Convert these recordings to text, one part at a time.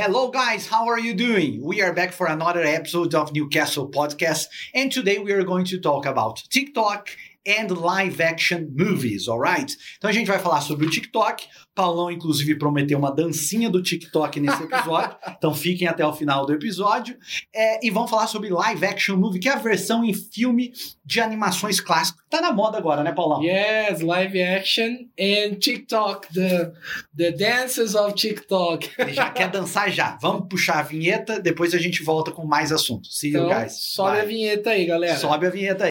Hello, guys. How are you doing? We are back for another episode of Newcastle Podcast, and today we are going to talk about TikTok and live action movies, alright? Então a gente vai falar sobre o TikTok. Paulão, inclusive, prometeu uma dancinha do TikTok nesse episódio. então fiquem até o final do episódio. É, e vamos falar sobre live action movie, que é a versão em filme de animações clássicas. Tá na moda agora, né, Paulão? Yes, live action and TikTok, the, the dances of TikTok. Ele já quer dançar já. Vamos puxar a vinheta, depois a gente volta com mais assuntos. See you Então, guys. sobe Bye. a vinheta aí, galera. Sobe a vinheta aí.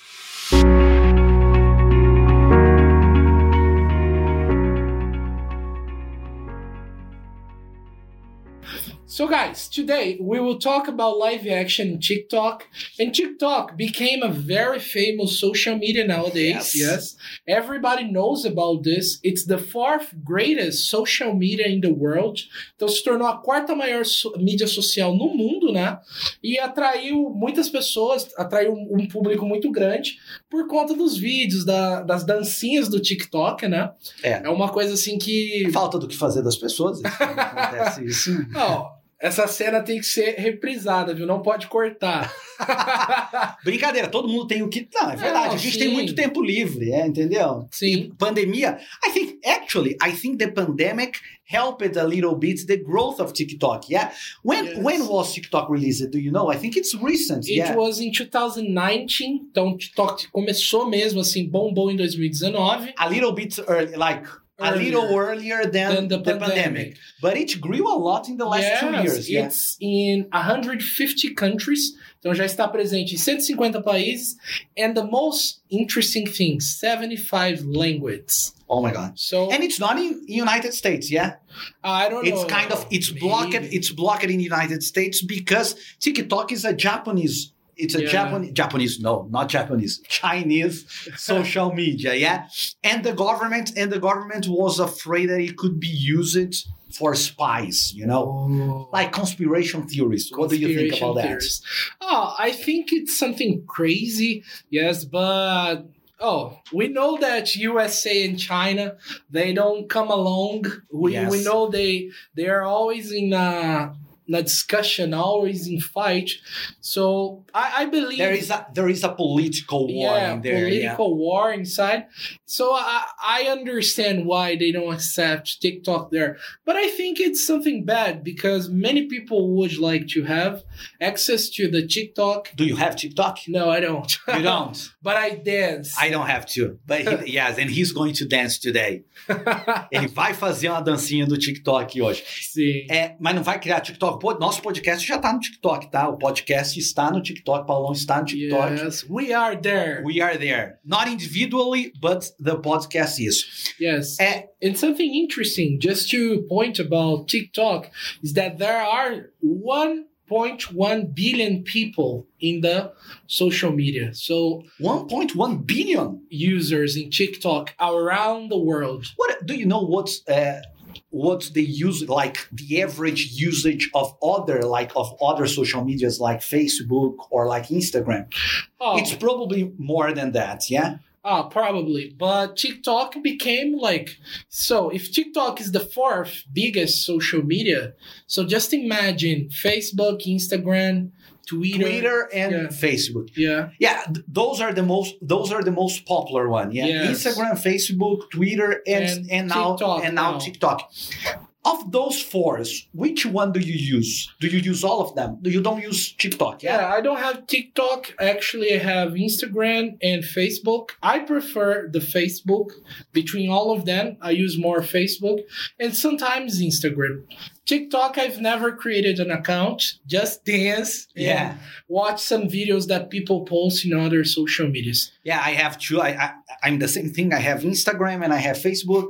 So, guys, today we will talk about live action TikTok. And TikTok became a very famous social media nowadays. Yes. Everybody knows about this. It's the fourth greatest social media in the world. Então, se tornou a quarta maior so- mídia social no mundo, né? E atraiu muitas pessoas, atraiu um público muito grande por conta dos vídeos, da- das dancinhas do TikTok, né? É. É uma coisa assim que. Falta do que fazer das pessoas. isso Acontece isso. Não, essa cena tem que ser reprisada, viu? Não pode cortar. Brincadeira, todo mundo tem o que. Não, é verdade. Não, a gente sim. tem muito tempo livre, é, entendeu? Sim. Pandemia. I think, actually, I think the pandemic helped a little bit the growth of TikTok. Yeah. When Yes. when was TikTok released? Do you know? I think it's recent. It yeah. was in 2019, então o TikTok começou mesmo assim, bombou em 2019. a little bit early, like a little earlier than, Than the the, pandemic. pandemic. But it grew a lot in the last two Yes, years. Yeah. It's in 150 countries, então já está presente em 150 países. And the most interesting thing, 75 languages. Oh my god. So And it's not in United States, yeah. I don't It's know. It's kind of it's blocked. Maybe. It's blocked in United States because TikTok is a Japanese. It's a Yeah. Japanese Japanese no, not Japanese, Chinese social media, yeah. And the government and the government was afraid that it could be used for spies, you know, Oh. like conspiration theories. What do you think about that? Oh, I think it's something crazy, yes, but oh, we know that USA and China they don't come along. We Yes. we know they they are always in a, in a discussion, always in fight. So I, I believe There is a there is a political war yeah, in there. yeah. political war inside. So I, I understand why they don't accept TikTok there. But I think it's something bad because many people would like to have access to the TikTok. Do you have TikTok? No, I don't. You don't. but I dance. I don't have to. But he, yes, and he's going to dance today. Ele vai fazer uma dancinha do TikTok hoje. Sim. É, mas não vai criar TikTok. Pô, nosso podcast já tá no TikTok, tá? O podcast está no TikTok, Paulão está no TikTok. Yes, we are there. We are there. Not individually, but the podcast is. yes. É, And something interesting, just to point about TikTok, is that there are 1.1 billion people in the social media. So 1.1 billion. users in TikTok around the world. What do you know what's uh what's the use like the average usage of other like of other social medias like Facebook or like Instagram? Oh, It's probably more than that, yeah? ah, probably. But TikTok became like so. If TikTok is the fourth biggest social media, so just imagine Facebook, Instagram, Twitter. Twitter and yeah. Facebook. Yeah. Yeah, th- those are the most those are the most popular one. Yeah, Yes. Instagram, Facebook, Twitter, and and, And now TikTok and now, now. TikTok. Of those four, which one do you use? Do you use all of them? Do you don't use TikTok? Yeah, Yeah, I don't have TikTok. Actually, I have Instagram and Facebook. I prefer the Facebook between all of them. I use more Facebook and sometimes Instagram. TikTok, I've never created an account. Just dance Yeah. watch some videos that people post in other social medias. Yeah, I have two. I, I I'm the same thing. I have Instagram and I have Facebook.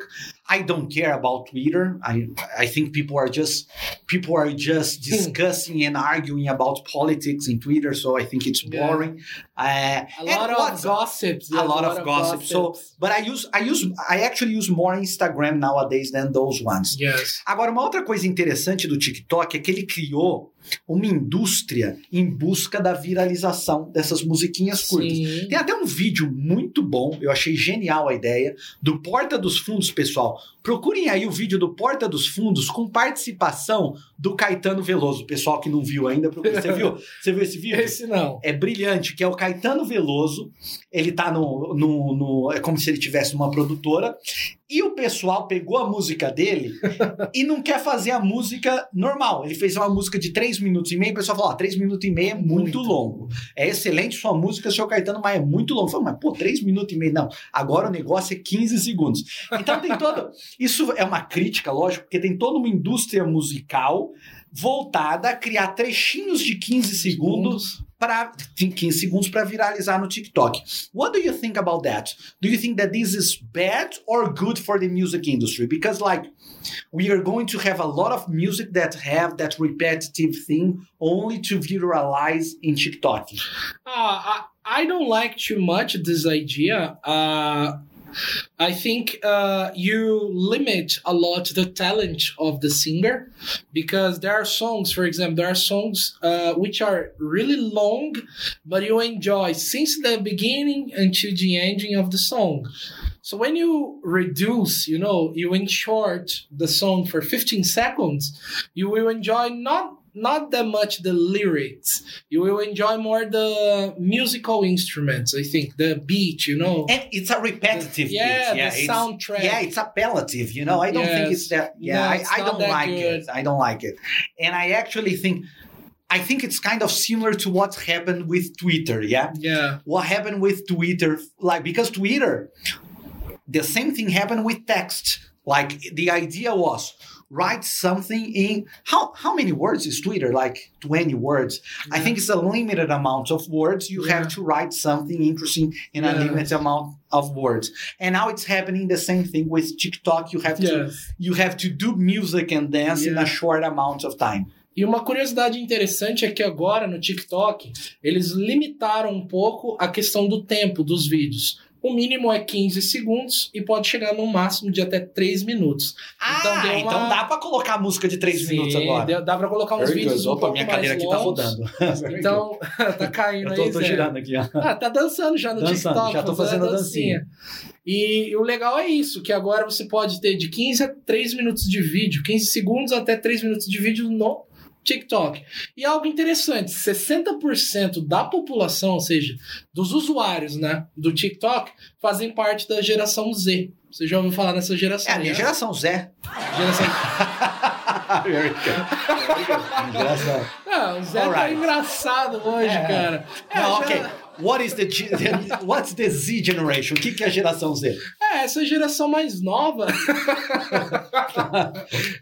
I don't care about Twitter. I I think people are just people are just discussing and arguing about politics in Twitter. So I think it's Yeah. boring. Uh, A lot of gossips. a There's lot of gossip. So, but I use I use I actually use more Instagram nowadays than those ones. yes. Agora, uma outra coisa interessante do TikTok é que ele criou uma indústria em busca da viralização dessas musiquinhas curtas. Sim. Tem até um vídeo muito bom, eu achei genial a ideia, do Porta dos Fundos, pessoal. Procurem aí o vídeo do Porta dos Fundos com participação do Caetano Veloso. Pessoal que não viu ainda, procura. você viu? Você viu esse vídeo? Esse não. É brilhante, que é o Caetano Veloso. Ele tá no, no, no- É como se ele tivesse uma produtora. E o pessoal pegou a música dele e não quer fazer a música normal. Ele fez uma música de 3 minutos e meio. O pessoal falou: ó, 3 minutos e meio é muito, Muito. longo. É excelente sua música, seu Caetano, mas é muito longo. Eu falei, mas pô, 3 minutos e meio. Não, agora o negócio é 15 segundos. Então tem todo. Isso é uma crítica, lógico, porque tem toda uma indústria musical voltada a criar trechinhos de 15 segundos para 15 segundos para viralizar no TikTok. What do you think about that? Do you think that this is bad or good for the music industry? Because like we are going to have a lot of music that have that repetitive thing only to viralize in TikTok. Uh, I, I don't like too much this idea. Uh, I think uh, you limit a lot the talent of the singer because there are songs, for example, there are songs uh, which are really long, but you enjoy since the beginning until the ending of the song. So when you reduce, you know, you in short the song for 15 seconds, you will enjoy not not that much the lyrics. You will enjoy more the musical instruments, I think, the beat, you know. And it's a repetitive yeah, beat. Yeah, the it's- soundtrack. Yeah, it's appellative, you know. I don't think it's that. Yeah, No, I, it's I not don't like good. it. I don't like it. And I actually think, I think it's kind of similar to what happened with Twitter. Yeah, yeah. what happened with Twitter, like because Twitter, the same thing happened with text. Like the idea was write something in how how many words is Twitter? Like twenty words. I think it's a limited amount of words. You have to write something interesting in a limited amount of words. And now it's happening the same thing with TikTok. You have to you have to do music and dance in a short amount of time. E uma curiosidade interessante é que agora no TikTok eles limitaram um pouco a questão do tempo dos vídeos. O mínimo é 15 segundos e pode chegar no máximo de até 3 minutos. Então ah, deu uma- então dá pra colocar música de três Sim, minutos agora. deu- Dá pra colocar uns Very vídeos good. um Opa, minha mais cadeira aqui tá rodando. Então, tá caindo eu tô, aí, tô girando aqui, ó. Ah, tá dançando já no Dançando, TikTok. já tô fazendo a dancinha. E o legal é isso, que agora você pode ter de 15 a 3 minutos de vídeo, 15 segundos até 3 minutos de vídeo no TikTok. E algo interessante, 60% da população, ou seja, dos usuários né, do TikTok, fazem parte da geração Z. Você já ouviu falar nessa geração? É a minha né? geração, Zé. Geração... Geração. Ah, o Zé tá Alright. engraçado hoje, É. cara. É, Não, ok. What is the, what's the Z generation? O que, que é a geração Z? É, essa geração mais nova.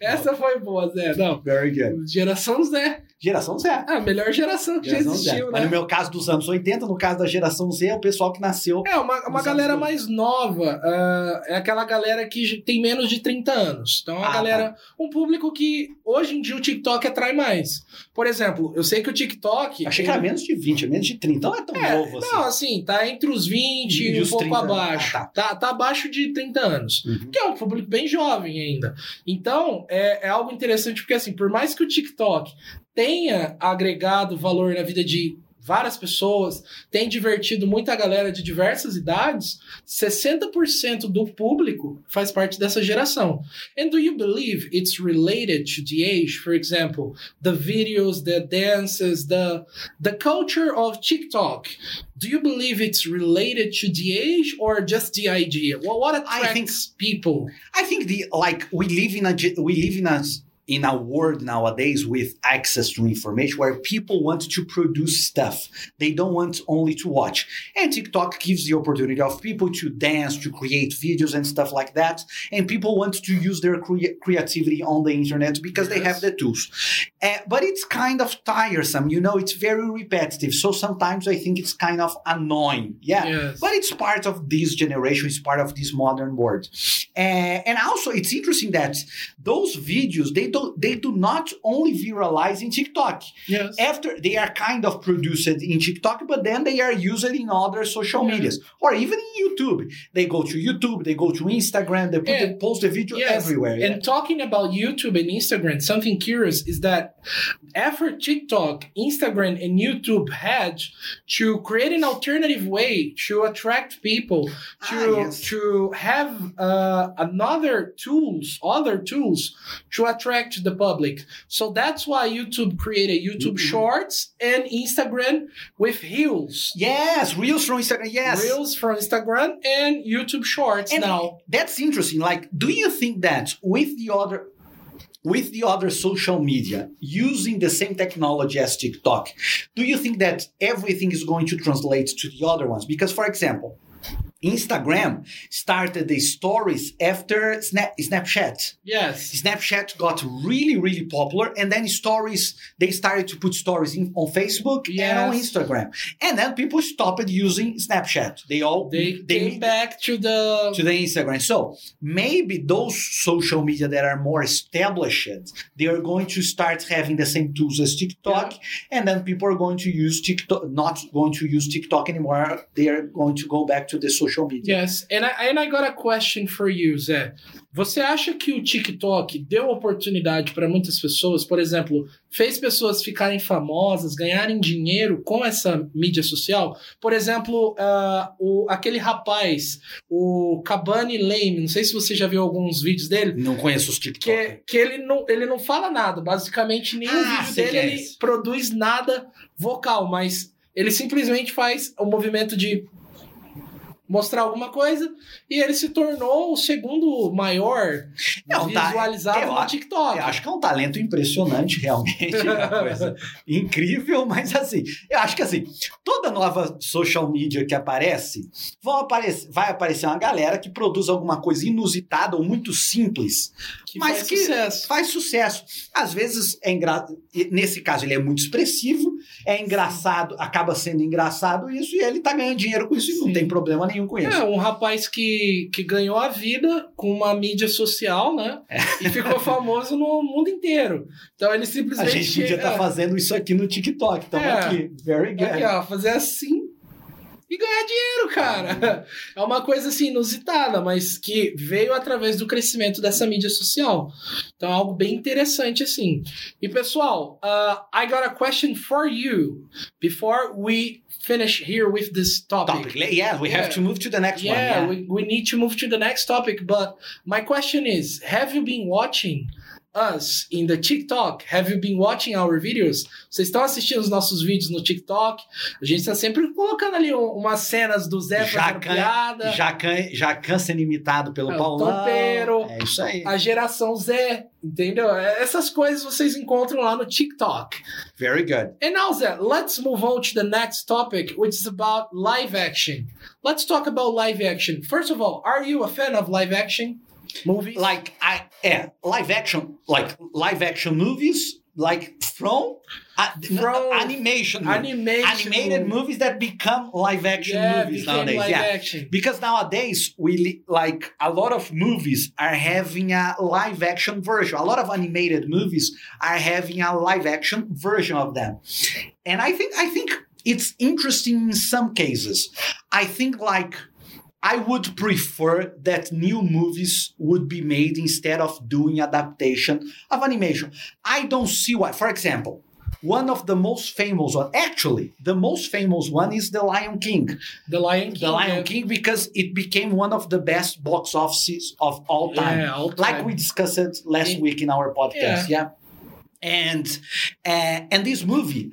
essa foi boa, Zé. Não. Very good. Geração Zé. Geração Z. Ah, a melhor geração que já Geração Z. existiu, Mas no né? meu caso dos anos 80, no caso da geração Z, é o pessoal que nasceu. É, uma, uma galera anos mais nova. ah, é aquela galera que tem menos de 30 anos. Então, é uma Ah, galera. Um público que hoje em dia o TikTok atrai mais. Por exemplo, eu sei que o TikTok. Achei que era menos de 20, menos de 30. Então não é tão É, novo assim. Não, assim, tá entre os 20 E e um pouco 30, abaixo. ah, tá. Tá, abaixo de 30 anos. Uhum. Que é um público bem jovem ainda. Então, é, é algo interessante, porque assim, por mais que o TikTok tenha agregado valor na vida de várias pessoas, tem divertido muita galera de diversas idades, 60% do público faz parte dessa geração. And do you believe it's related to the age? For example, the videos, the dances, the the culture of TikTok. Do you believe it's related to the age or just the idea? Well, what I think- attracts people? I think the like we live in a we live in a in a world nowadays with access to information where people want to produce stuff. They don't want only to watch. And TikTok gives the opportunity of people to dance, to create videos and stuff like that. And people want to use their crea- creativity on the internet because they have the tools. Uh, but it's kind of tiresome, you know, it's very repetitive. So sometimes I think it's kind of annoying. Yeah. Yes. But it's part of this generation, it's part of this modern world. Uh, and also, it's interesting that those videos they don't they do not only viralize in TikTok. yes. After they are kind of produced in TikTok, but then they are used in other social Yeah. medias or even in YouTube. They go to YouTube, they go to Instagram, they, put, Yeah. they post the video Yes. everywhere. And talking about YouTube and Instagram, something curious is that effort TikTok, Instagram, and YouTube had to create an alternative way to attract people to Ah, yes. to have uh, another tools, other tools to attract the public. So that's why YouTube created YouTube Mhm. Shorts and Instagram with Reels. Yes, Reels from Instagram. Yes. Reels from Instagram and YouTube Shorts And- now. That's interesting. Like, do you think that with the other with the other social media using the same technology as TikTok, do you think that everything is going to translate to the other ones? Because, for example, Instagram started the stories after Snap, Snapchat. Yes. Snapchat got really, really popular, and then stories they started to put stories in, on Facebook and on Instagram, and then people stopped using Snapchat. They all They, came back to the to the Instagram. So maybe those social media that are more established, they are going to start having the same tools as TikTok, and then people are going to use TikTok, not going to use TikTok anymore. They are going to go back to the social media. Yes, and I, and I got a question for you, Zé. Você acha que o TikTok deu oportunidade para muitas pessoas, por exemplo, fez pessoas ficarem famosas, ganharem dinheiro com essa mídia social? Por exemplo, ah, o, aquele rapaz, o Cabani Lame, não sei se você já viu alguns vídeos dele, Não conheço os TikTok. que, que ele, não, ele não fala nada, basicamente nenhum Ah, vídeo dele é ele produz nada vocal, mas ele simplesmente faz o movimento de mostrar alguma coisa e ele se tornou o segundo maior Não, tá, visualizado eu no TikTok. Eu acho que é um talento impressionante, realmente. É uma coisa incrível, mas assim, eu acho que assim, toda nova social media que aparece, vão aparecer, vai aparecer uma galera que produz alguma coisa inusitada ou muito simples, que mas faz que sucesso. faz sucesso. Às vezes é engraçado, nesse caso ele é muito expressivo, é engraçado, acaba sendo engraçado isso, e ele tá ganhando dinheiro com isso e não Sim. tem problema nenhum com isso. É, um rapaz que, que ganhou a vida com uma mídia social, né? E ficou famoso no mundo inteiro. Então ele A simplesmente. gente podia estar é, fazendo isso aqui no TikTok, estamos É. aqui. Very good. Aqui, ó, fazer assim e ganhar dinheiro, cara. É uma coisa assim inusitada, mas que veio através do crescimento dessa mídia social. Então é algo bem interessante assim. E pessoal, uh, I got a question for you before we finish here with this topic. topic. Yeah, we Yeah. have to move to the next Yeah, one. we, we need to move to the next topic. But my question is Have you been watching us in the TikTok? Have you been watching our videos? Vocês estão assistindo os nossos vídeos no TikTok? A gente está sempre colocando ali um- umas cenas do Zé Jacan, piada. Jacan, Jacan sendo imitado pelo É, Paulão. Topeiro. É isso aí. A geração Zé, entendeu? É, Essas coisas vocês encontram lá no TikTok. Very good. And now, Zé, let's move on to the next topic, which is about live action. Let's talk about live action. First of all, are you a fan of live action movies? Like I yeah, live action, like live action movies, like from, uh, From animation, animation, animated movies that become live action yeah, movies nowadays. yeah. action. Because nowadays we li- like a lot of movies are having a live action version. A lot of animated movies are having a live action version of them. And I think I think it's interesting in some cases. I think like I would prefer that new movies would be made instead of doing adaptation of animation. I don't see why. For example, one of the most famous one, actually, the most famous one is The Lion King. The Lion King. The Lion yeah. King because it became one of the best box offices of all time. Yeah, all time. Like we discussed last Yeah. week in our podcast. Yeah. And uh, and this movie,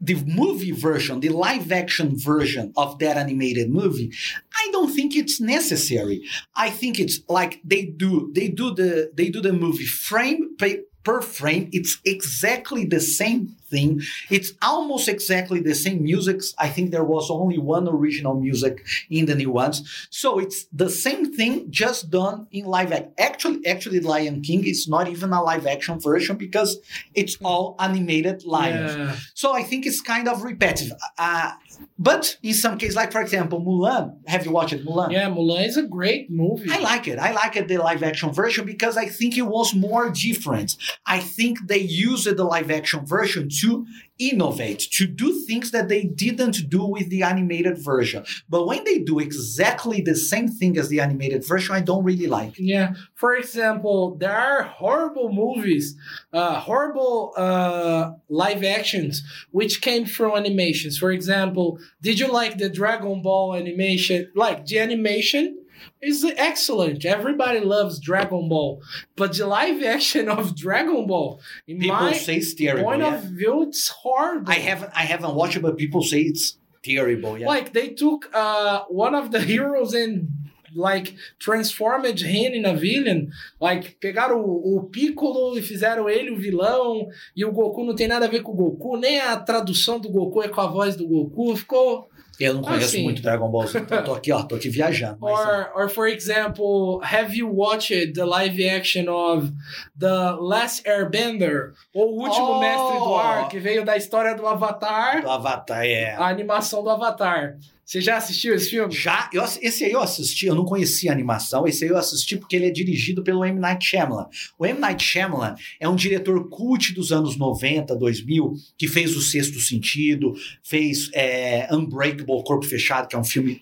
the movie version, the live action version of that animated movie, I don't think it's necessary. I think it's like they do they do the they do the movie frame per- per frame. It's exactly the same thing. It's almost exactly the same music. I think there was only one original music in the new ones. So it's the same thing just done in live action. Actually, actually Lion King is not even a live action version because it's all animated lions. Yeah. So I think it's kind of repetitive. Uh, but in some cases, like for example, Mulan. Have you watched Mulan? yeah, Mulan is a great movie. I like it. I like it, the live action version because I think it was more different. I think they used the live action version to innovate, to do things that they didn't do with the animated version. But when they do exactly the same thing as the animated version, I don't really like. Yeah. For example, there are horrible movies, uh, horrible uh, live actions which came from animations. For example, did you like the Dragon Ball animation? Like the animation is excellent. Everybody loves Dragon Ball, but the live action of Dragon Ball, in People my say it's terrible. point yeah. of view, it's horrible. I haven't I haven't watched it, but people say it's terrible. Yeah. Like they took uh, one of the heroes and like transformed him in a villain. Like pegaram o, o Piccolo e fizeram ele o vilão e o Goku não tem nada a ver com o Goku, nem a tradução do Goku é com a voz do Goku. Ficou Eu não conheço Assim. muito Dragon Ball Z, então tô aqui, ó, tô aqui viajando. mas, Or, or for example, have you watched the live action of The Last Airbender? Ou o último Oh! mestre do ar, que veio da história do Avatar, do Avatar, é. a animação do Avatar. Você já assistiu esse filme? Já, eu, esse aí eu assisti, eu não conhecia a animação, esse aí eu assisti porque ele é dirigido pelo M. Night Shyamalan. O M. Night Shyamalan é um diretor cult dos anos 90, 2000, que fez O Sexto Sentido, fez é, Unbreakable, Corpo Fechado, que é um filme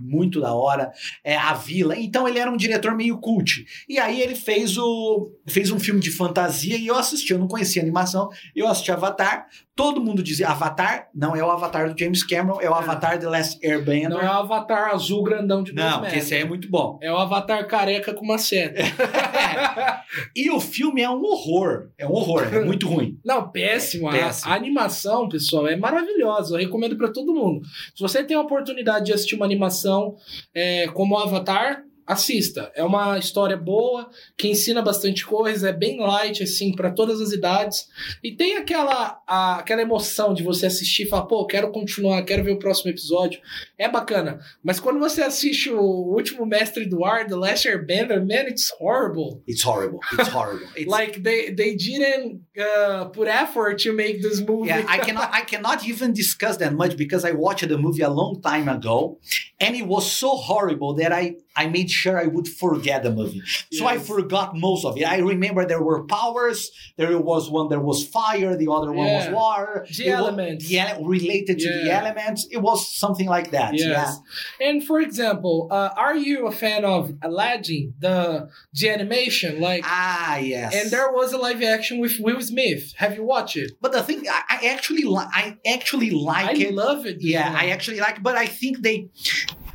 muito da hora, é, A Vila, então ele era um diretor meio cult. E aí ele fez, o, fez um filme de fantasia e eu assisti, eu não conhecia a animação, eu assisti Avatar, todo mundo dizia Avatar, não é o Avatar do James Cameron, é o Avatar The Last Airbender. Não é o Avatar azul grandão de Não, porque esse aí é muito bom. É o Avatar careca com uma seta. E o filme é um horror. É um horror, é muito ruim. Não, péssimo. A- Péssimo. A, animação, pessoal, é maravilhosa. Eu recomendo pra todo mundo. Se você tem a oportunidade de assistir uma animação é, como Avatar, assista. É uma história boa, que ensina bastante coisa, é bem light, assim, pra todas as idades. E tem aquela, a- aquela emoção de você assistir e falar, pô, quero continuar, quero ver o próximo episódio. É bacana. Mas quando você assiste o último Mestre do Ar, The Last Airbender, man, it's horrible. It's horrible. It's horrible. It's, like they they didn't uh, put effort to make this movie. yeah, I cannot I cannot even discuss that much because I watched the movie a long time ago and it was so horrible that I I made sure I would forget the movie. So I forgot most of it. I remember there were powers, there was one there was fire, the other one was Yeah. water. The It elements. the ele- related to the elements. It was something like that. Yes. Yeah. And for example, uh, are you a fan of Aladdin, the the animation? Like, Ah, yes. and there was a live action with Will Smith. Have you watched it? But the thing, I, I actually, li- I actually like I it. I love it. Yeah, I actually like, It, but I think they,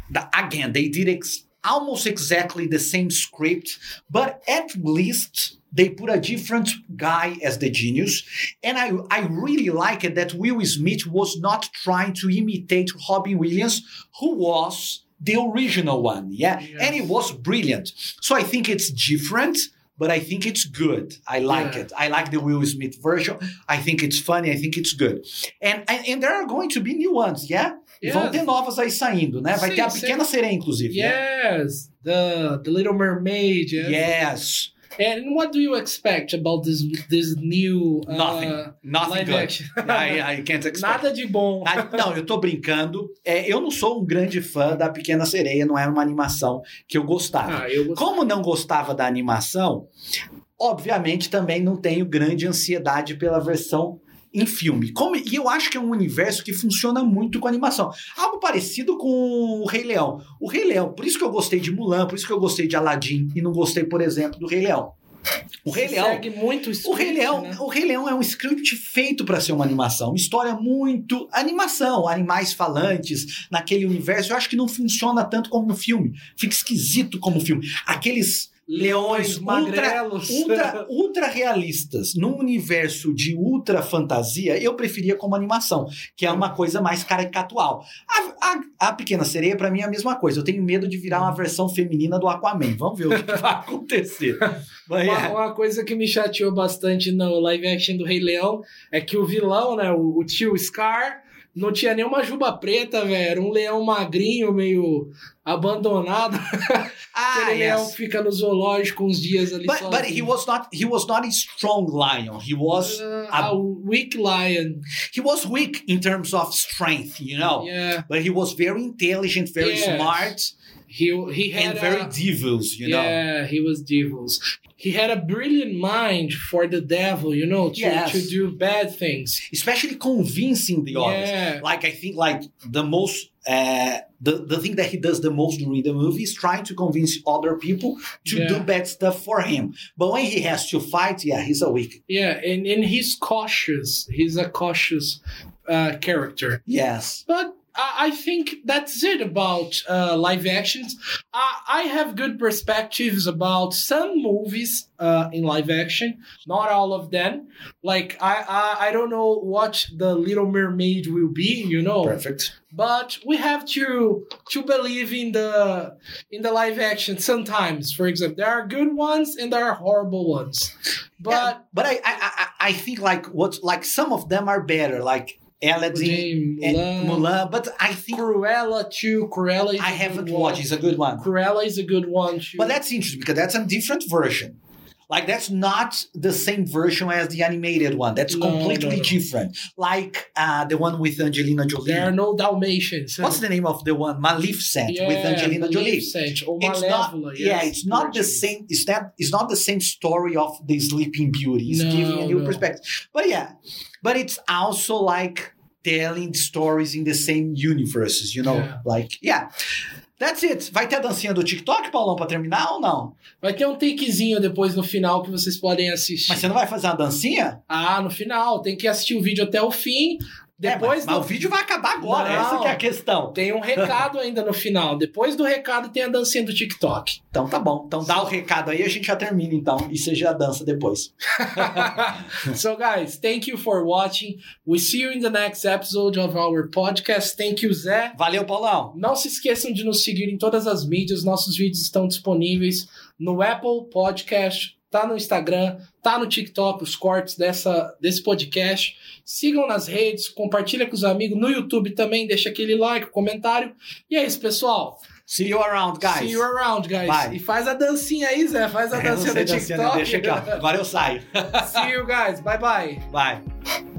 the, again, they did ex- almost exactly the same script, but at least they put a different guy as the genius, and I, I really like it that Will Smith was not trying to imitate Robin Williams, who was the original one. Yeah, Yes. and it was brilliant. So I think it's different. But I think it's good. I like Yeah. it. I like the Will Smith version. I think it's funny. I think it's good. And, and, and there are going to be new ones, yeah? Yes. vão ter novas aí saindo, né? Vai Sim, ter a sim. Pequena Sereia, inclusive. né? Yes, the the Little Mermaid. Yes. Yes. And what do you expect about this this new uh, Nothing. Nothing good. I, I can't expect. Nada de bom. Não, eu tô brincando. É, eu não sou um grande fã da Pequena Sereia, não era uma animação que eu gostava. Ah, eu gostei. Como não gostava da animação, obviamente também não tenho grande ansiedade pela versão em filme. Como- e eu acho que é um universo que funciona muito com animação. Algo parecido com o Rei Leão. O Rei Leão, por isso que eu gostei de Mulan, por isso que eu gostei de Aladdin e não gostei, por exemplo, do Rei Leão. O Rei Leão muito o script, Rei Leão, né? o Rei Leão é um script feito para ser uma animação, uma história muito animação, animais falantes naquele universo. Eu acho que não funciona tanto como no filme. Fica esquisito como filme. Aqueles leões ultra, magrelos. ultra, ultra realistas num universo de ultra fantasia, eu preferia como animação, que é uma coisa mais caricatual. A, a, a Pequena Sereia, para mim, é a mesma coisa. Eu tenho medo de virar uma versão feminina do Aquaman. Vamos ver o que vai acontecer. Mas, Uma, é. uma coisa que me chateou bastante no live action do Rei Leão é que o vilão, né, o, o tio Scar, não tinha nenhuma juba preta, velho. Era um leão magrinho, meio abandonado. Ah, Aquele leão yes. que fica no zoológico uns dias ali But, sozinho. but he was not he was not a strong lion. He was Uh, a- a weak lion. he was weak in terms of strength, you know. Yeah. But he was very intelligent, very Yes. smart. He he had and very a, devils, you know. yeah, he was devils. He had a brilliant mind for the devil, you know, to, Yes. to do bad things. Especially convincing the audience. Yeah, Like I think like the most uh the, the thing that he does the most during the movie is trying to convince other people to Yeah. do bad stuff for him. But when he has to fight, yeah, he's a weak. yeah, and and he's cautious. He's a cautious uh, character. Yes. But I, I think that's it about uh, live actions. I, I have good perspectives about some movies uh, in live action, not all of them. Like I, I, I don't know what the Little Mermaid will be, you know. Perfect. But we have to to believe in the in the live action sometimes. For example, there are good ones and there are horrible ones. But Yeah, but I, I I I think like what like some of them are better, like Aladdin Jane, and Mulan, Mulan. But I think Cruella too. Cruella. Is I a haven't watched. It's a good one. Cruella is a good one too. But that's interesting because that's a different version. Like that's not the same version as the animated one. That's No, completely no, no. different. Like uh, the one with Angelina Jolie. there are no Dalmatians. What's the name of the one? Maleficent yeah, with Angelina Jolie. Maleficent or It's not, Malévola, yeah, it's not the same. It's that it's not the same story of the Sleeping Beauty. It's giving a new perspective. But yeah, but it's also like telling stories in the same universes. You know, Yeah. like yeah. That's it. Vai ter a dancinha do TikTok, Paulão, pra terminar ou não? Vai ter um takezinho depois no final que vocês podem assistir. Mas você não vai fazer uma dancinha? Ah, no final. Tem que assistir o vídeo até o fim. É, Depois mas, mas do- o vídeo vai acabar agora. Não. Essa que é a questão. Tem um recado ainda no final. Depois do recado tem a dancinha do TikTok. Então tá bom. Então dá o recado aí, a gente já termina então. E você já dança depois. so, guys, thank you for watching. We see you in the next episode of our podcast. Thank you, Zé. Valeu, Paulão. Não se esqueçam de nos seguir em todas as mídias. Nossos vídeos estão disponíveis no Apple Podcast, tá no Instagram, tá no TikTok, os cortes dessa, desse podcast. Sigam nas redes, compartilha com os amigos. No YouTube também, deixa aquele like, comentário. E é isso, pessoal. See you around, guys. See you around, guys. Bye. E faz a dancinha aí, Zé. Faz a dancinha do dancinha. TikTok. Deixa aqui, ó. Agora eu saio. See you guys. Bye bye. Bye.